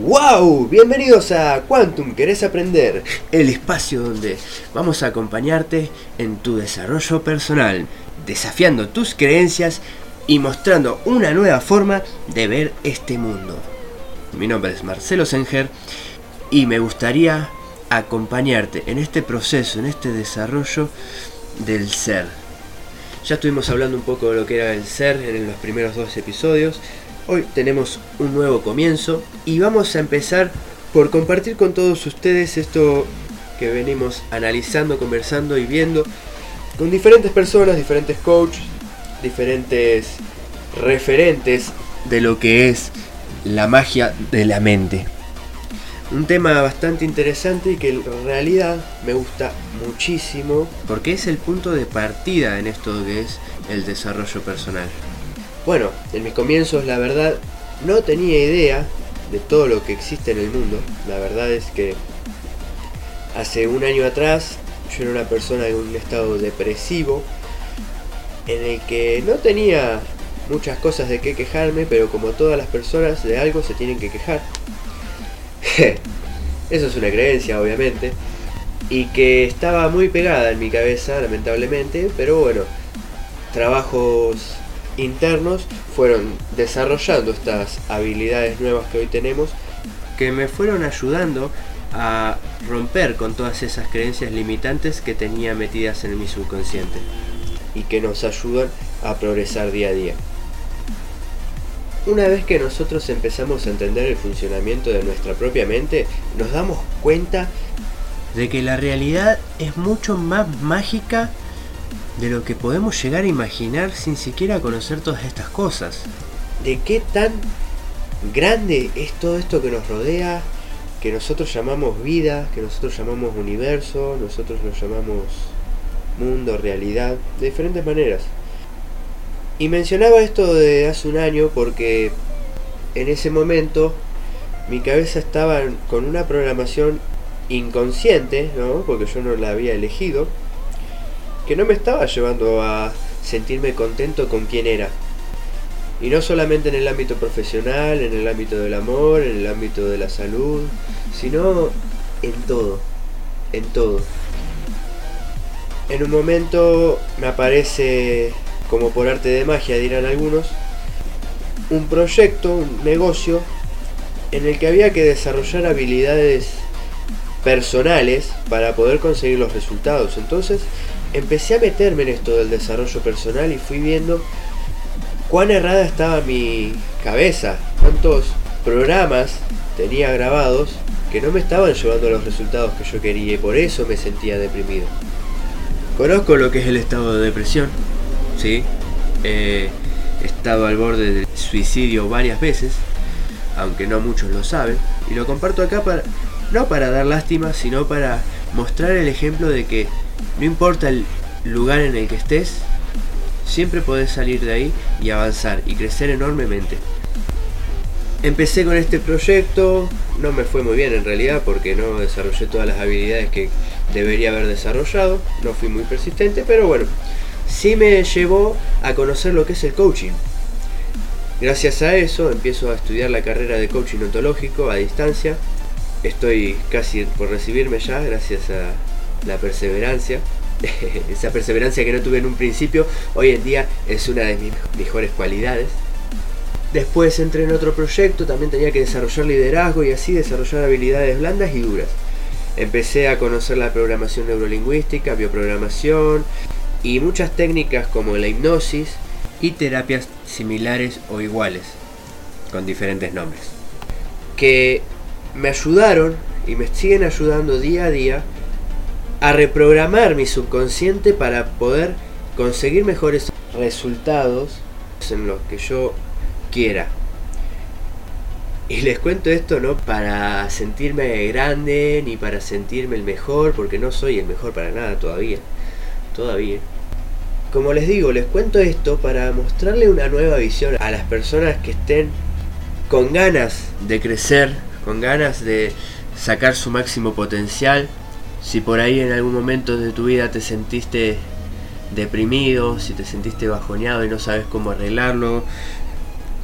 ¡Wow! Bienvenidos a Quantum Querés Aprender, el espacio donde vamos a acompañarte en tu desarrollo personal, desafiando tus creencias y mostrando una nueva forma de ver este mundo. Mi nombre es Marcelo Senger y me gustaría acompañarte en este proceso, en este desarrollo del ser. Ya estuvimos hablando un poco de lo que era el ser en los primeros dos episodios Hoy tenemos un nuevo comienzo y vamos a empezar por compartir con todos ustedes esto que venimos analizando, conversando y viendo con diferentes personas, diferentes coaches, diferentes referentes de lo que es la magia de la mente. Un tema bastante interesante y que en realidad me gusta muchísimo porque es el punto de partida en esto que es el desarrollo personal. Bueno, en mis comienzos la verdad no tenía idea de todo lo que existe en el mundo. La verdad es que hace un año atrás yo era una persona en un estado depresivo en el que no tenía muchas cosas de qué quejarme, pero como todas las personas de algo se tienen que quejar. Eso es una creencia, obviamente, y que estaba muy pegada en mi cabeza, lamentablemente, pero bueno, trabajos internos fueron desarrollando estas habilidades nuevas que hoy tenemos que me fueron ayudando a romper con todas esas creencias limitantes que tenía metidas en mi subconsciente y que nos ayudan a progresar día a día. Una vez que nosotros empezamos a entender el funcionamiento de nuestra propia mente, nos damos cuenta de que la realidad es mucho más mágica de lo que podemos llegar a imaginar sin siquiera conocer todas estas cosas. De qué tan grande es todo esto que nos rodea, que nosotros llamamos vida, que nosotros llamamos universo, nosotros lo llamamos mundo, realidad, de diferentes maneras. Y mencionaba esto de hace un año porque en ese momento mi cabeza estaba con una programación inconsciente, ¿no? porque yo no la había elegido, que no me estaba llevando a sentirme contento con quien era. Y no solamente en el ámbito profesional, en el ámbito del amor, en el ámbito de la salud, sino en todo, en todo. En un momento me aparece, como por arte de magia dirán algunos, un proyecto, un negocio, en el que había que desarrollar habilidades personales para poder conseguir los resultados. Entonces empecé a meterme en esto del desarrollo personal y fui viendo cuán errada estaba mi cabeza, cuántos programas tenía grabados que no me estaban llevando a los resultados que yo quería y por eso me sentía deprimido. Conozco lo que es el estado de depresión, ¿sí? he estado al borde del suicidio varias veces, aunque no muchos lo saben, y lo comparto acá para, no para dar lástima, sino para mostrar el ejemplo de que no importa el lugar en el que estés, siempre podés salir de ahí y avanzar y crecer enormemente. Empecé con este proyecto, no me fue muy bien en realidad porque no desarrollé todas las habilidades que debería haber desarrollado, no fui muy persistente, pero bueno, sí me llevó a conocer lo que es el coaching. Gracias a eso empiezo a estudiar la carrera de coaching ontológico a distancia. Estoy casi por recibirme ya gracias a la perseverancia. Esa perseverancia que no tuve en un principio, hoy en día es una de mis mejores cualidades. Después entré en otro proyecto, también tenía que desarrollar liderazgo y así desarrollar habilidades blandas y duras. Empecé a conocer la programación neurolingüística, bioprogramación y muchas técnicas como la hipnosis y terapias similares o iguales, con diferentes nombres, que me ayudaron y me siguen ayudando día a día a reprogramar mi subconsciente para poder conseguir mejores resultados en lo que yo quiera. Y les cuento esto no para sentirme grande ni para sentirme el mejor, porque no soy el mejor para nada todavía. Todavía. Como les digo, les cuento esto para mostrarle una nueva visión a las personas que estén con ganas de crecer, con ganas de sacar su máximo potencial, si por ahí en algún momento de tu vida te sentiste deprimido, si te sentiste bajoneado y no sabes cómo arreglarlo,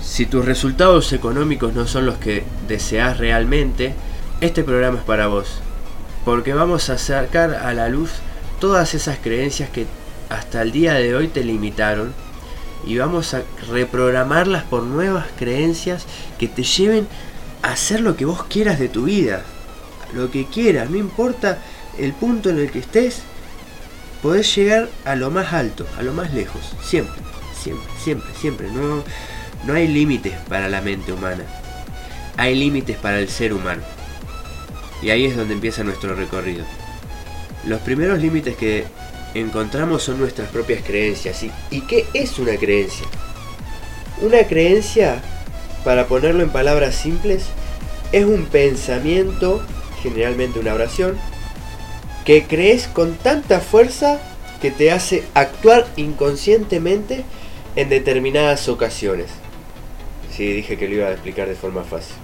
Si tus resultados económicos no son los que deseas realmente, este programa es para vos. Porque vamos a sacar a la luz todas esas creencias que hasta el día de hoy te limitaron y vamos a reprogramarlas por nuevas creencias que te lleven hacer lo que vos quieras de tu vida. Lo que quieras, no importa el punto en el que estés, podés llegar a lo más alto, a lo más lejos, siempre, siempre, siempre, siempre. No, no hay límites para la mente humana, hay límites para el ser humano. Y ahí es donde empieza nuestro recorrido. Los primeros límites que encontramos son nuestras propias creencias. ¿Y, ¿Y qué es una creencia? Una creencia, para ponerlo en palabras simples, es un pensamiento, generalmente una oración, que crees con tanta fuerza que te hace actuar inconscientemente en determinadas ocasiones. Sí, dije que lo iba a explicar de forma fácil.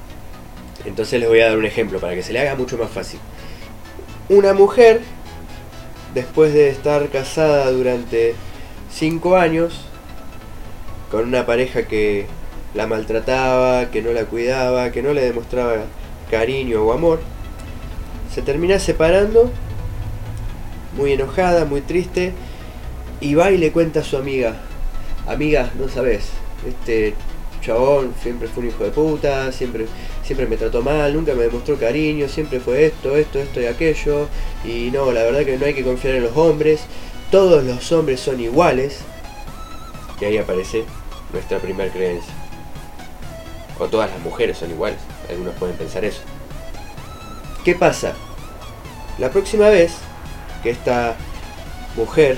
Entonces les voy a dar un ejemplo para que se le haga mucho más fácil. Una mujer, después de estar casada durante 5 años, con una pareja que la maltrataba, que no la cuidaba, que no le demostraba cariño o amor, se termina separando, muy enojada, muy triste, y va y le cuenta a su amiga, amiga, no sabes, este chabón siempre fue un hijo de puta, siempre, siempre me trató mal, nunca me demostró cariño, siempre fue esto, esto, esto y aquello. Y no, la verdad que no hay que confiar en los hombres. Todos los hombres son iguales. Y ahí aparece nuestra primera creencia. O todas las mujeres son iguales. Algunos pueden pensar eso. ¿Qué pasa? La próxima vez que esta mujer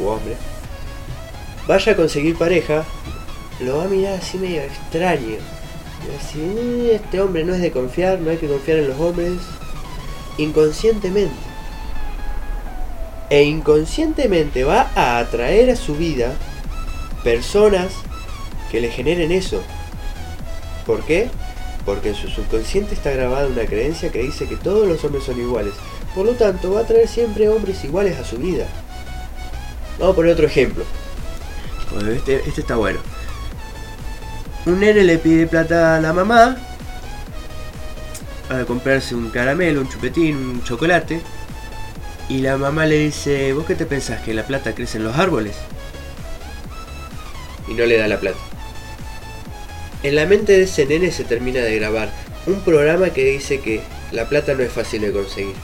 u hombre vaya a conseguir pareja, lo va a mirar así medio extraño. Así, "Mm, este hombre no es de confiar, no hay que confiar en los hombres. Inconscientemente. E inconscientemente va a atraer a su vida personas que le generen eso. ¿Por qué? Porque en su subconsciente está grabada una creencia que dice que todos los hombres son iguales. Por lo tanto, va a traer siempre hombres iguales a su vida. Vamos a poner otro ejemplo. Bueno, este, este está bueno. Un nene le pide plata a la mamá para comprarse un caramelo, un chupetín, un chocolate. Y la mamá le dice, ¿vos qué te pensás? ¿Que la plata crece en los árboles? Y no le da la plata. En la mente de ese nene se termina de grabar un programa que dice que la plata no es fácil de conseguir.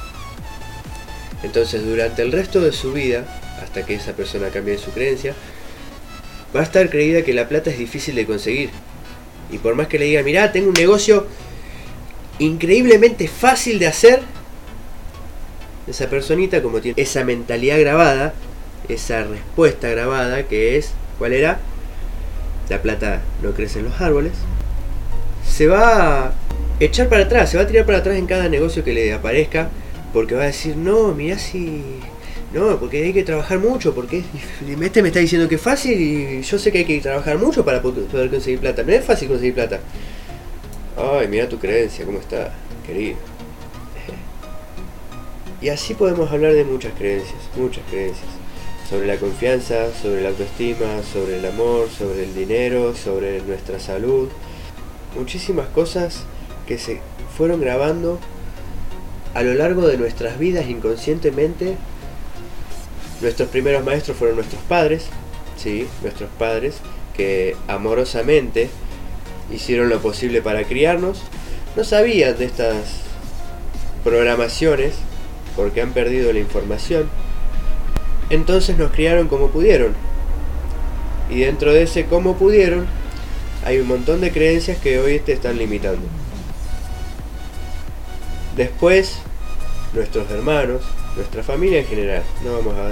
Entonces durante el resto de su vida, hasta que esa persona cambie su creencia, va a estar creída que la plata es difícil de conseguir. Y por más que le diga, mirá, tengo un negocio increíblemente fácil de hacer, esa personita como tiene esa mentalidad grabada, esa respuesta grabada que es, ¿cuál era? La plata no crece en los árboles, se va a echar para atrás, se va a tirar para atrás en cada negocio que le aparezca, porque va a decir, no, mirá si no, porque hay que trabajar mucho, porque es- este me está diciendo que es fácil y yo sé que hay que trabajar mucho para po- poder conseguir plata. No es fácil conseguir plata. Ay, mira tu creencia, cómo está, querido. Y así podemos hablar de muchas creencias, muchas creencias. Sobre la confianza, sobre la autoestima, sobre el amor, sobre el dinero, sobre nuestra salud. Muchísimas cosas que se fueron grabando a lo largo de nuestras vidas inconscientemente Nuestros primeros maestros fueron nuestros padres, sí, nuestros padres, que amorosamente hicieron lo posible para criarnos. No sabían de estas programaciones porque han perdido la información. Entonces nos criaron como pudieron. Y dentro de ese como pudieron, hay un montón de creencias que hoy te están limitando. Después, nuestros hermanos, nuestra familia en general, no vamos a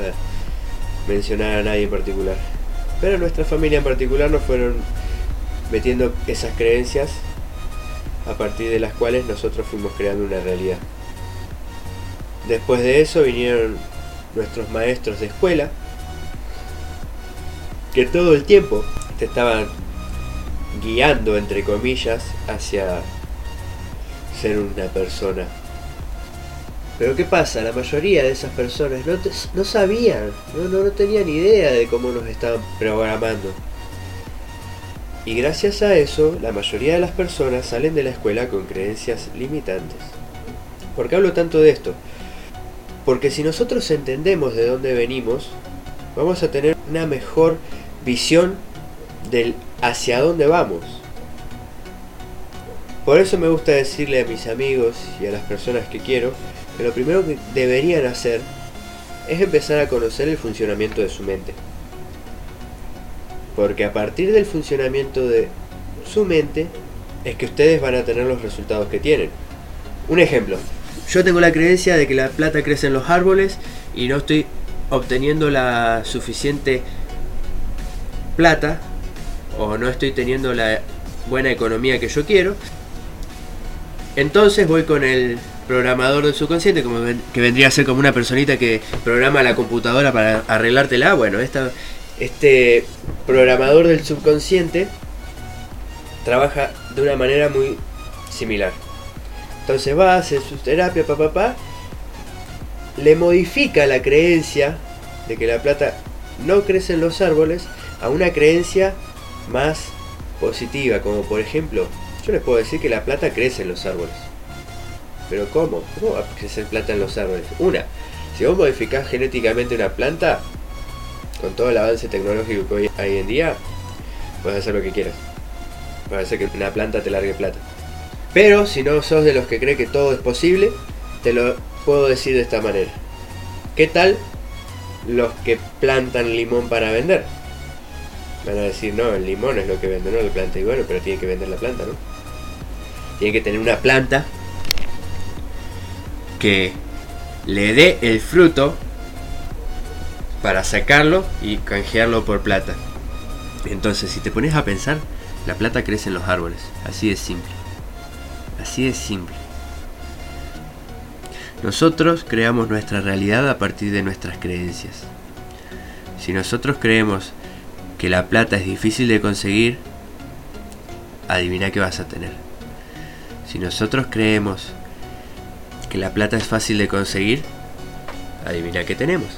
mencionar a nadie en particular, pero nuestra familia en particular nos fueron metiendo esas creencias a partir de las cuales nosotros fuimos creando una realidad. Después de eso vinieron nuestros maestros de escuela, que todo el tiempo te estaban guiando, entre comillas, hacia ser una persona pero ¿qué pasa? La mayoría de esas personas no, te- no sabían, no, no, no tenían idea de cómo nos estaban programando. Y gracias a eso, la mayoría de las personas salen de la escuela con creencias limitantes. ¿Por qué hablo tanto de esto? Porque si nosotros entendemos de dónde venimos, vamos a tener una mejor visión del hacia dónde vamos. Por eso me gusta decirle a mis amigos y a las personas que quiero que lo primero que deberían hacer es empezar a conocer el funcionamiento de su mente. Porque a partir del funcionamiento de su mente es que ustedes van a tener los resultados que tienen. Un ejemplo, yo tengo la creencia de que la plata crece en los árboles y no estoy obteniendo la suficiente plata o no estoy teniendo la buena economía que yo quiero. Entonces voy con el programador del subconsciente, como que vendría a ser como una personita que programa la computadora para arreglártela. Bueno, esta, este programador del subconsciente trabaja de una manera muy similar. Entonces va, hace su terapia, papá, papá, le modifica la creencia de que la plata no crece en los árboles a una creencia más positiva, como por ejemplo, yo les puedo decir que la plata crece en los árboles. Pero ¿cómo? ¿Cómo va a crecer plata en los árboles? Una, si vos modificás genéticamente una planta, con todo el avance tecnológico que hoy hay en día, puedes hacer lo que quieras. Puedes hacer que una planta te largue plata. Pero si no sos de los que cree que todo es posible, te lo puedo decir de esta manera. ¿Qué tal los que plantan limón para vender? Van a decir, no, el limón es lo que vende, no la planta. Y bueno, pero tiene que vender la planta, ¿no? Tiene que tener una planta que le dé el fruto para sacarlo y canjearlo por plata. Entonces, si te pones a pensar, la plata crece en los árboles. Así de simple. Así de simple. Nosotros creamos nuestra realidad a partir de nuestras creencias. Si nosotros creemos que la plata es difícil de conseguir, adivina qué vas a tener. Si nosotros creemos que la plata es fácil de conseguir, adivina qué tenemos.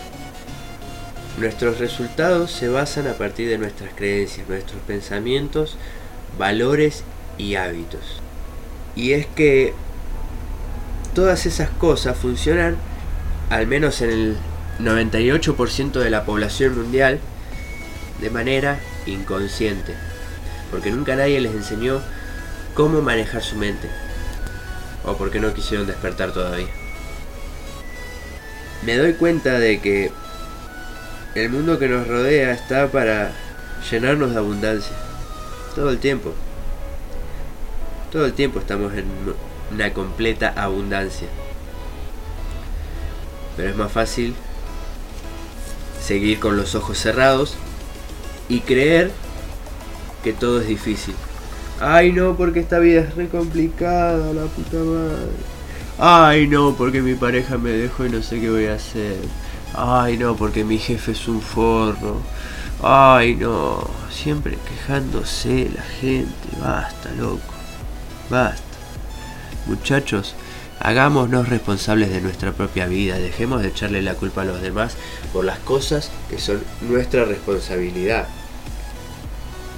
Nuestros resultados se basan a partir de nuestras creencias, nuestros pensamientos, valores y hábitos. Y es que todas esas cosas funcionan, al menos en el 98% de la población mundial, de manera inconsciente. Porque nunca nadie les enseñó cómo manejar su mente. O porque no quisieron despertar todavía. Me doy cuenta de que el mundo que nos rodea está para llenarnos de abundancia. Todo el tiempo. Todo el tiempo estamos en una completa abundancia. Pero es más fácil seguir con los ojos cerrados y creer que todo es difícil. Ay no, porque esta vida es re complicada, la puta madre. Ay no, porque mi pareja me dejó y no sé qué voy a hacer. Ay no, porque mi jefe es un forro. Ay no, siempre quejándose la gente. Basta, loco. Basta. Muchachos, hagámonos responsables de nuestra propia vida. Dejemos de echarle la culpa a los demás por las cosas que son nuestra responsabilidad.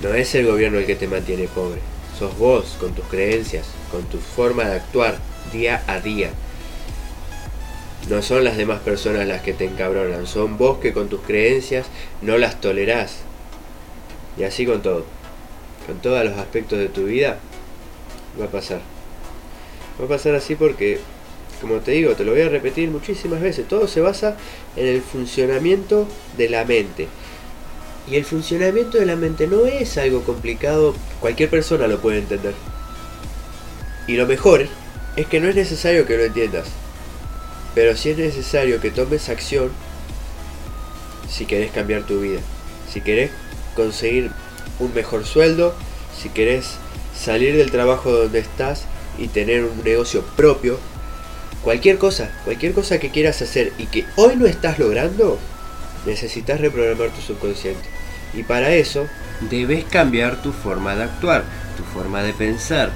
No es el gobierno el que te mantiene pobre. Sos vos con tus creencias, con tu forma de actuar día a día. No son las demás personas las que te encabronan, son vos que con tus creencias no las tolerás. Y así con todo. Con todos los aspectos de tu vida va a pasar. Va a pasar así porque, como te digo, te lo voy a repetir muchísimas veces, todo se basa en el funcionamiento de la mente. Y el funcionamiento de la mente no es algo complicado, cualquier persona lo puede entender. Y lo mejor es que no es necesario que lo entiendas, pero sí es necesario que tomes acción si querés cambiar tu vida, si querés conseguir un mejor sueldo, si querés salir del trabajo donde estás y tener un negocio propio, cualquier cosa, cualquier cosa que quieras hacer y que hoy no estás logrando, necesitas reprogramar tu subconsciente. Y para eso debes cambiar tu forma de actuar, tu forma de pensar.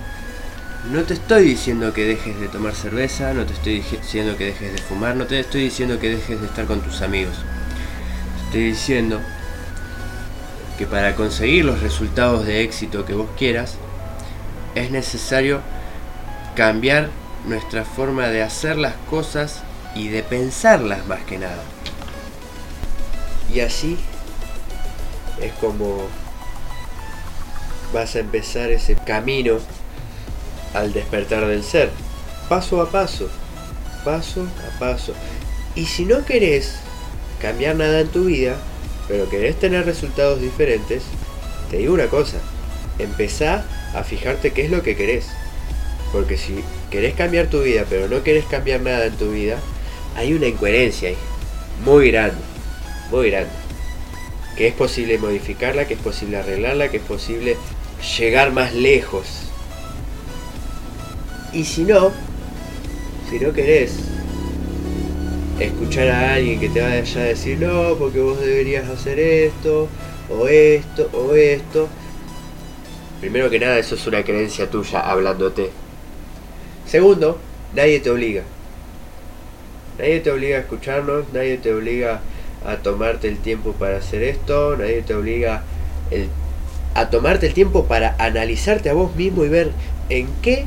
No te estoy diciendo que dejes de tomar cerveza, no te estoy diciendo que dejes de fumar, no te estoy diciendo que dejes de estar con tus amigos. Te estoy diciendo que para conseguir los resultados de éxito que vos quieras, es necesario cambiar nuestra forma de hacer las cosas y de pensarlas más que nada. Y así es como vas a empezar ese camino al despertar del ser, paso a paso, paso a paso. Y si no querés cambiar nada en tu vida, pero querés tener resultados diferentes, te digo una cosa, empezá a fijarte qué es lo que querés. Porque si querés cambiar tu vida, pero no querés cambiar nada en tu vida, hay una incoherencia ahí, muy grande, muy grande. Que es posible modificarla, que es posible arreglarla, que es posible llegar más lejos. Y si no, si no querés escuchar a alguien que te vaya a decir no, porque vos deberías hacer esto, o esto, o esto. Primero que nada, eso es una creencia tuya hablándote. Segundo, nadie te obliga. Nadie te obliga a escucharnos, nadie te obliga a tomarte el tiempo para hacer esto, nadie te obliga a tomarte el tiempo para analizarte a vos mismo y ver en qué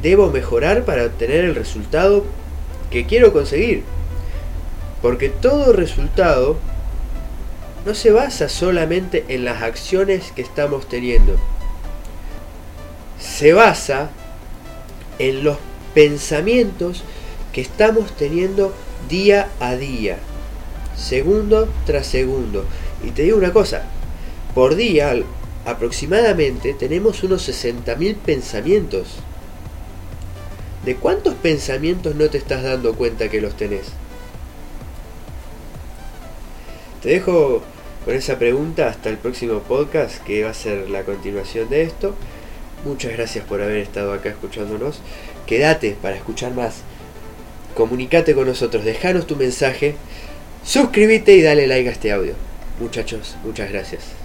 debo mejorar para obtener el resultado que quiero conseguir. Porque todo resultado no se basa solamente en las acciones que estamos teniendo. Se basa en los pensamientos que estamos teniendo día a día, segundo tras segundo. Y te digo una cosa, por día aproximadamente tenemos unos 60.000 pensamientos. ¿De cuántos pensamientos no te estás dando cuenta que los tenés? Te dejo con esa pregunta hasta el próximo podcast que va a ser la continuación de esto. Muchas gracias por haber estado acá escuchándonos. Quédate para escuchar más. Comunicate con nosotros, dejanos tu mensaje, suscríbete y dale like a este audio. Muchachos, muchas gracias.